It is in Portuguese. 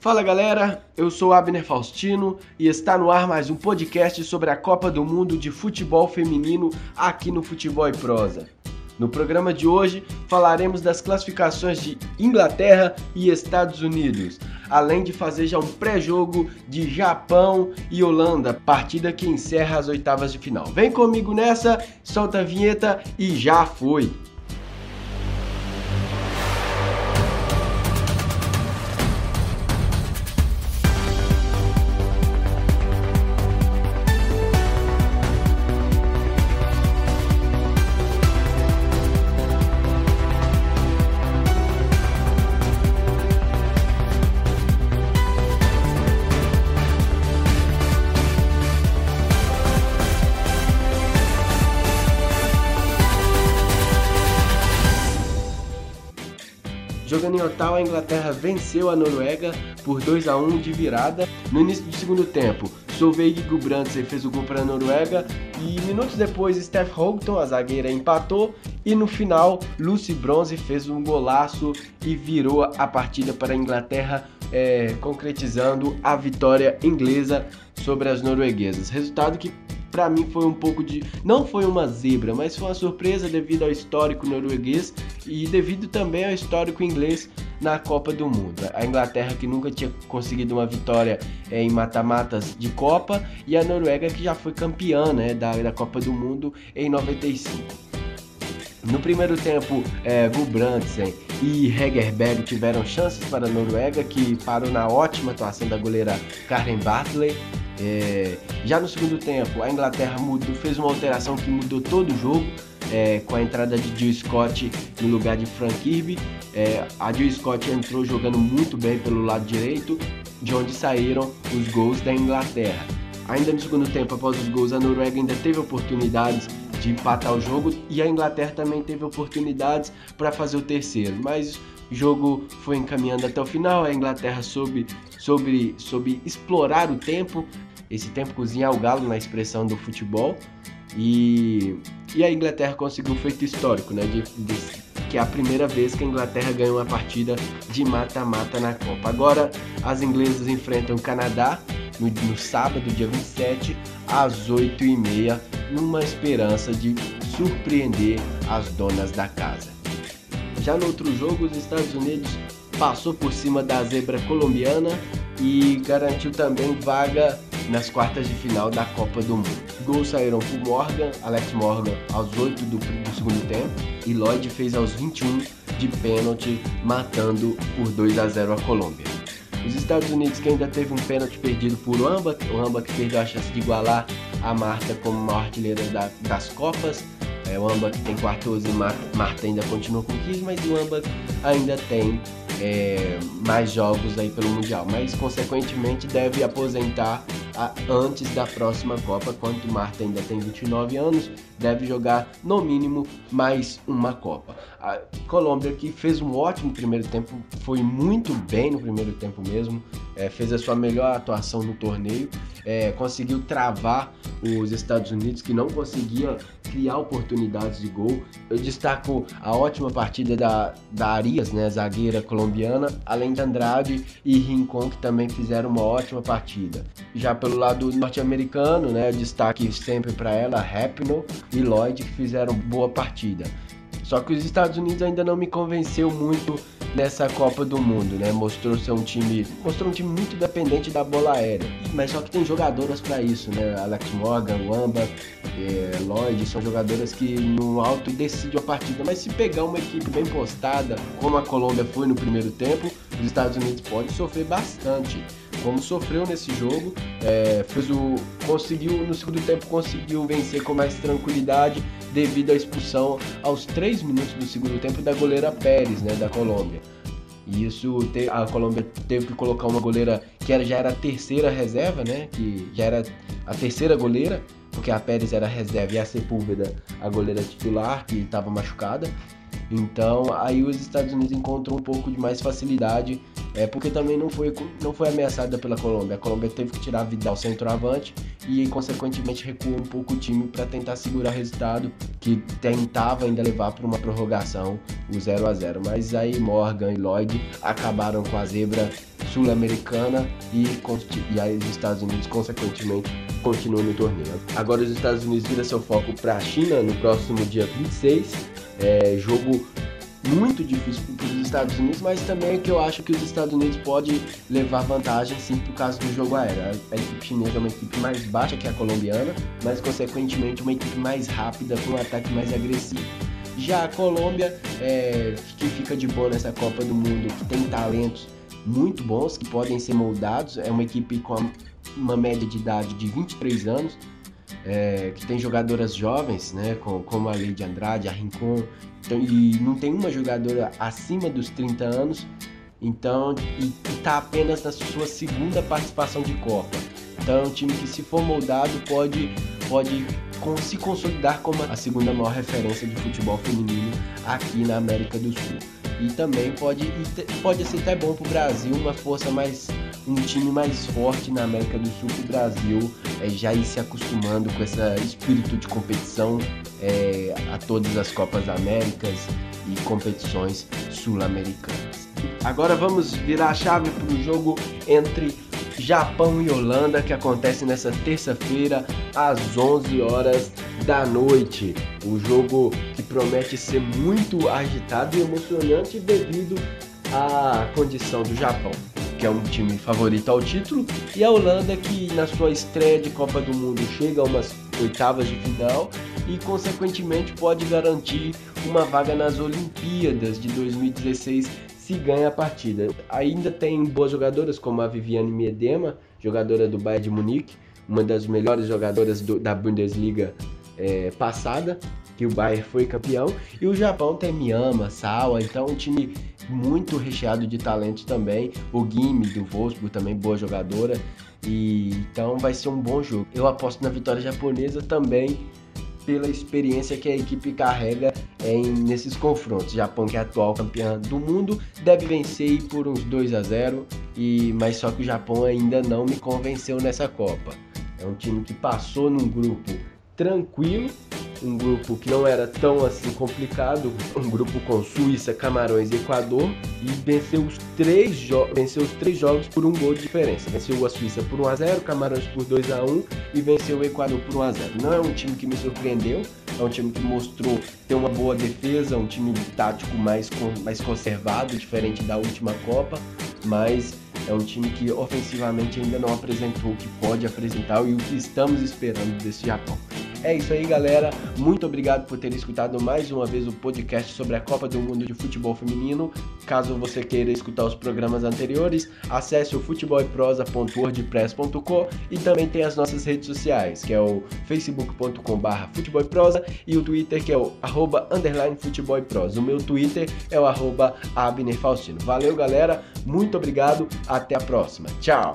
Fala galera, eu sou Abner Faustino e está no ar mais um podcast sobre a Copa do Mundo de Futebol Feminino aqui no Futebol e Prosa. No programa de hoje falaremos das classificações de Inglaterra e Estados Unidos, além de fazer já um pré-jogo de Japão e Holanda, partida que encerra as oitavas de final. Vem comigo nessa, solta a vinheta e já foi! Jogando em Ottawa, a Inglaterra venceu a Noruega por 2 a 1 de virada. No início do segundo tempo, Solveig Gudbrandsen fez o gol para a Noruega e minutos depois Steph Houghton, a zagueira, empatou e no final Lucy Bronze fez um golaço e virou a partida para a Inglaterra, é, concretizando a vitória inglesa sobre as norueguesas. Resultado que para mim foi um pouco de. Não foi uma zebra, mas foi uma surpresa devido ao histórico norueguês e devido também ao histórico inglês na Copa do Mundo. A Inglaterra que nunca tinha conseguido uma vitória é, em mata-matas de Copa e a Noruega que já foi campeã né, da, da Copa do Mundo em 95. No primeiro tempo, é, Gulbrandsen e Hegerberg tiveram chances para a Noruega, que parou na ótima atuação da goleira Karen Bartley. É, já no segundo tempo, a Inglaterra mudou, fez uma alteração que mudou todo o jogo, é, com a entrada de Jill Scott no lugar de Frank Kirby. É, a Jill Scott entrou jogando muito bem pelo lado direito, de onde saíram os gols da Inglaterra. Ainda no segundo tempo, após os gols, a Noruega ainda teve oportunidades de empatar o jogo e a Inglaterra também teve oportunidades para fazer o terceiro, mas o jogo foi encaminhando até o final. A Inglaterra soube, soube, soube explorar o tempo, esse tempo cozinhar o galo na expressão do futebol. E, e a Inglaterra conseguiu um feito histórico, né? De, de, que é a primeira vez que a Inglaterra ganhou uma partida de mata-mata na Copa. Agora as inglesas enfrentam o Canadá no, no sábado, dia 27, às 8h30, numa esperança de surpreender as donas da casa. Já no outro jogo, os Estados Unidos passou por cima da zebra colombiana e garantiu também vaga nas quartas de final da Copa do Mundo. Gols saíram por Morgan, Alex Morgan aos 8 do, do segundo tempo e Lloyd fez aos 21 de pênalti, matando por 2 a 0 a Colômbia. Os Estados Unidos que ainda teve um pênalti perdido por Amba, o que perdeu a chance de igualar a Marta como maior artilheira da, das Copas. É, o Amba que tem 14 e Marta ainda continua com 15, mas o ainda tem é, mais jogos aí pelo Mundial, mas consequentemente deve aposentar antes da próxima Copa, quando Marta ainda tem 29 anos, deve jogar no mínimo mais uma Copa. A Colômbia que fez um ótimo primeiro tempo, foi muito bem no primeiro tempo mesmo, é, fez a sua melhor atuação no torneio, é, conseguiu travar os Estados Unidos que não conseguia criar oportunidades de gol. Eu destaco a ótima partida da, da Arias, né, zagueira colombiana, além de Andrade e Rincon que também fizeram uma ótima partida. Já pelo lado norte-americano, né, destaque sempre para ela, Rapino e Lloyd que fizeram boa partida. Só que os Estados Unidos ainda não me convenceu muito nessa Copa do Mundo, né? Mostrou ser um time, mostrou um time muito dependente da bola aérea. Mas só que tem jogadoras para isso, né? Alex Morgan, Wamba, é, Lloyd, são jogadoras que no alto decidem a partida. Mas se pegar uma equipe bem postada, como a Colômbia foi no primeiro tempo, os Estados Unidos podem sofrer bastante como sofreu nesse jogo, é, fez o, conseguiu no segundo tempo conseguiu vencer com mais tranquilidade devido à expulsão aos 3 minutos do segundo tempo da goleira Pérez, né, da Colômbia. E isso a Colômbia teve que colocar uma goleira que era, já era a terceira reserva, né, que já era a terceira goleira, porque a Pérez era a reserva e a Sepúlveda a goleira titular que estava machucada. Então aí os Estados Unidos encontram um pouco de mais facilidade é porque também não foi, não foi ameaçada pela Colômbia. A Colômbia teve que tirar Vidal centroavante e, consequentemente, recuou um pouco o time para tentar segurar o resultado que tentava ainda levar para uma prorrogação o 0 a 0 Mas aí Morgan e Lloyd acabaram com a zebra sul-americana e, e aí os Estados Unidos, consequentemente, continuam no torneio. Agora os Estados Unidos viram seu foco para a China no próximo dia 26. É, jogo muito difícil para os Estados Unidos, mas também é que eu acho que os Estados Unidos pode levar vantagem sim por causa do jogo aéreo. A equipe chinesa é uma equipe mais baixa que a colombiana, mas consequentemente uma equipe mais rápida com um ataque mais agressivo. Já a Colômbia, é, que fica de boa nessa Copa do Mundo, que tem talentos muito bons que podem ser moldados, é uma equipe com uma média de idade de 23 anos, é, que tem jogadoras jovens, né, como a Lady Andrade, a Rincon, então, e não tem uma jogadora acima dos 30 anos, então e está apenas na sua segunda participação de Copa. Então é um time que se for moldado pode pode se consolidar como a segunda maior referência de futebol feminino aqui na América do Sul. E também pode, pode ser até bom para o Brasil uma força mais um time mais forte na América do Sul que o Brasil é, já ir se acostumando com esse espírito de competição é, a todas as Copas Américas e competições sul-americanas. Agora vamos virar a chave para o jogo entre Japão e Holanda que acontece nessa terça-feira às 11 horas da noite. O jogo que promete ser muito agitado e emocionante devido à condição do Japão, que é um time favorito ao título, e a Holanda que na sua estreia de Copa do Mundo chega a umas oitavas de final e consequentemente pode garantir uma vaga nas Olimpíadas de 2016 se ganha a partida. Ainda tem boas jogadoras como a Viviane Miedema, jogadora do Bayern de Munique, uma das melhores jogadoras do, da Bundesliga é, passada, que o Bayern foi campeão, e o Japão tem Miyama, Sawa, então um time muito recheado de talentos também. O Gimi do Wolfsburg também boa jogadora, e então vai ser um bom jogo. Eu aposto na vitória japonesa também pela experiência que a equipe carrega em, nesses confrontos. Japão, que é atual campeã do mundo, deve vencer por uns 2 a 0 e mas só que o Japão ainda não me convenceu nessa Copa. É um time que passou num grupo tranquilo, um grupo que não era tão assim complicado, um grupo com Suíça, Camarões e Equador, e venceu os três, venceu os três jogos por um gol de diferença. Venceu a Suíça por 1 a 0, Camarões por 2 a 1 e venceu o Equador por 1 a 0. Não é um time que me surpreendeu, é um time que mostrou ter uma boa defesa, um time tático mais, mais conservado, diferente da última Copa, mas é um time que ofensivamente ainda não apresentou o que pode apresentar e o que estamos esperando desse Japão. É isso aí, galera. Muito obrigado por ter escutado mais uma vez o podcast sobre a Copa do Mundo de Futebol Feminino. Caso você queira escutar os programas anteriores, acesse o futebolprosa.wordpress.com e também tem as nossas redes sociais, que é o facebook.com.br futebolprosa e o Twitter, que é o arroba underline futebolprosa. O meu Twitter é o arroba Abner Faustino. Valeu, galera. Muito obrigado. Até a próxima. Tchau.